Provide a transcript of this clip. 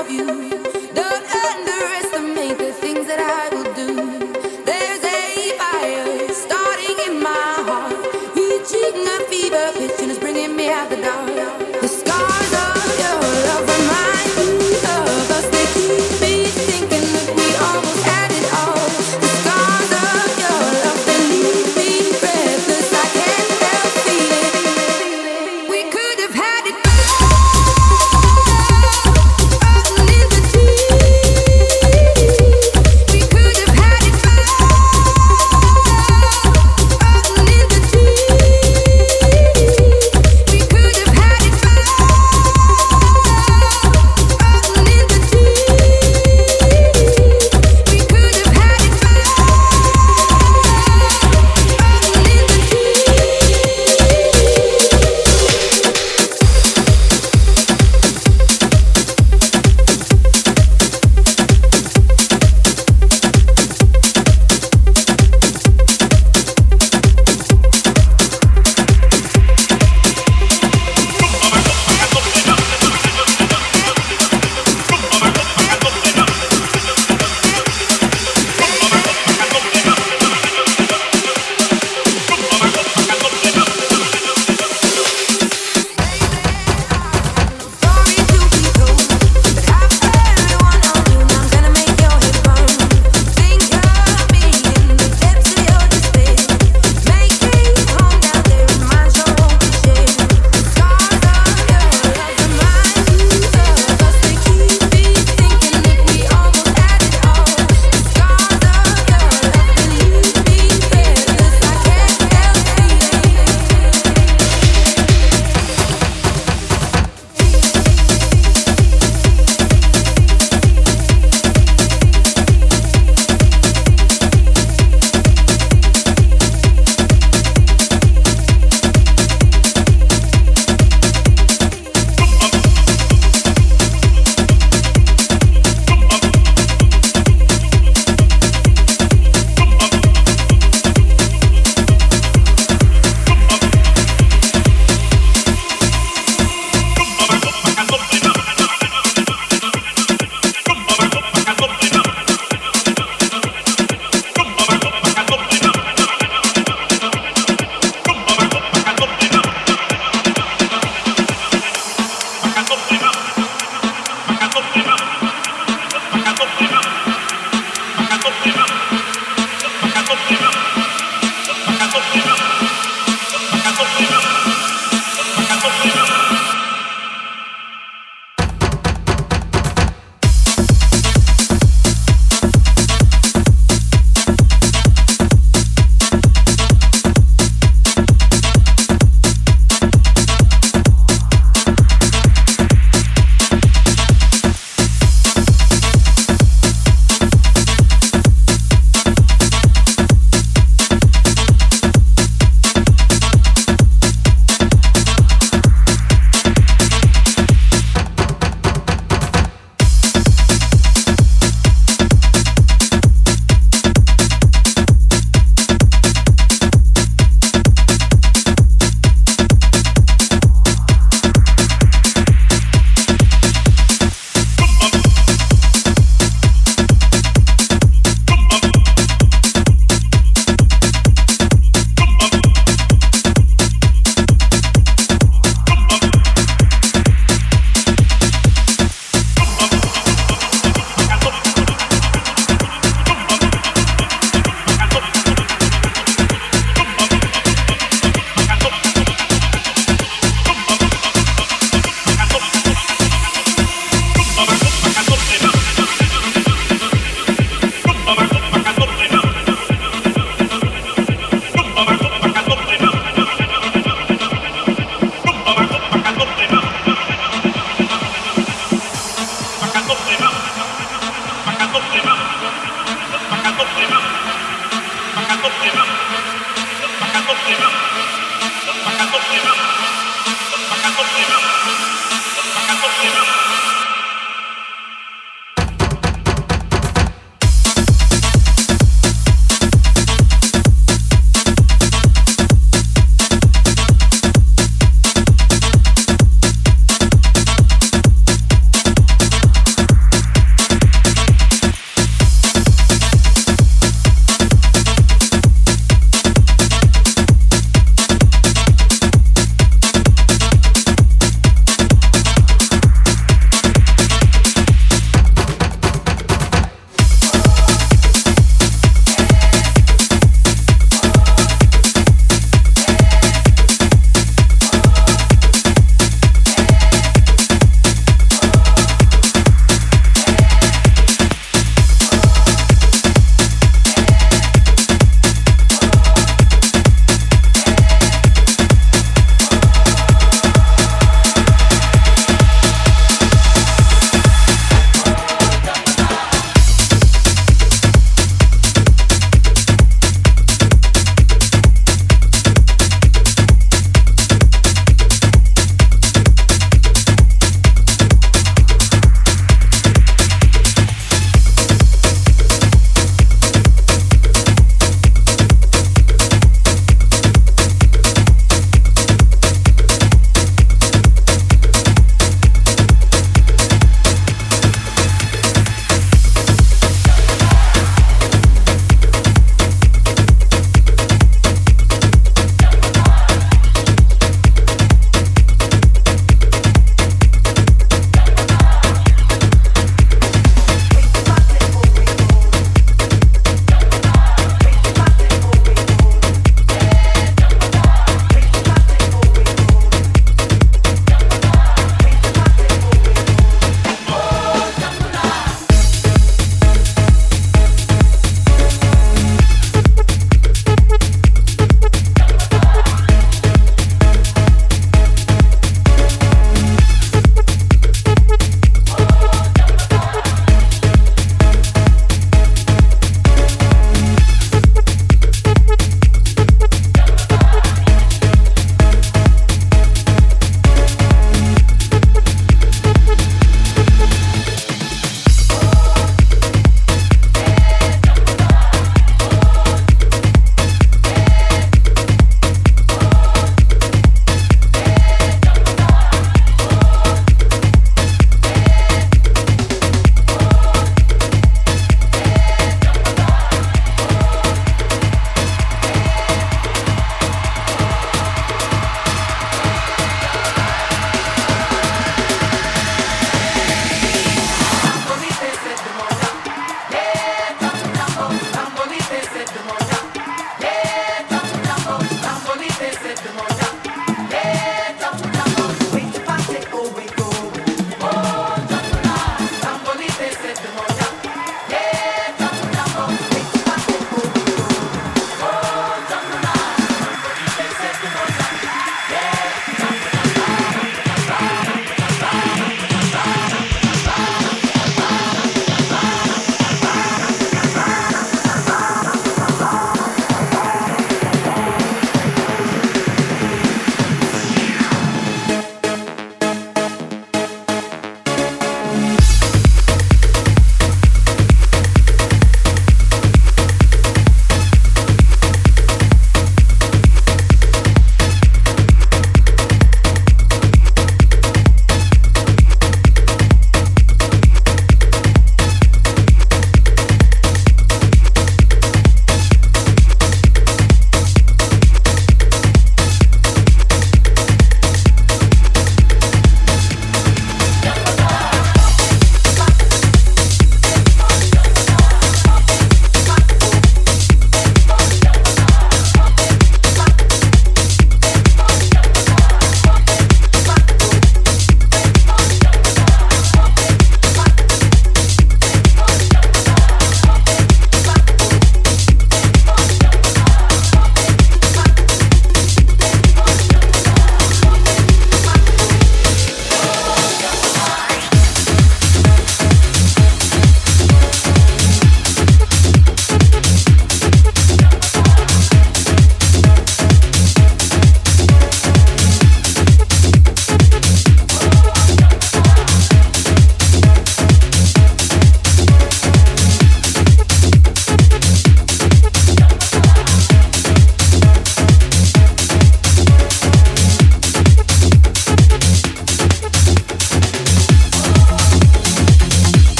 love you.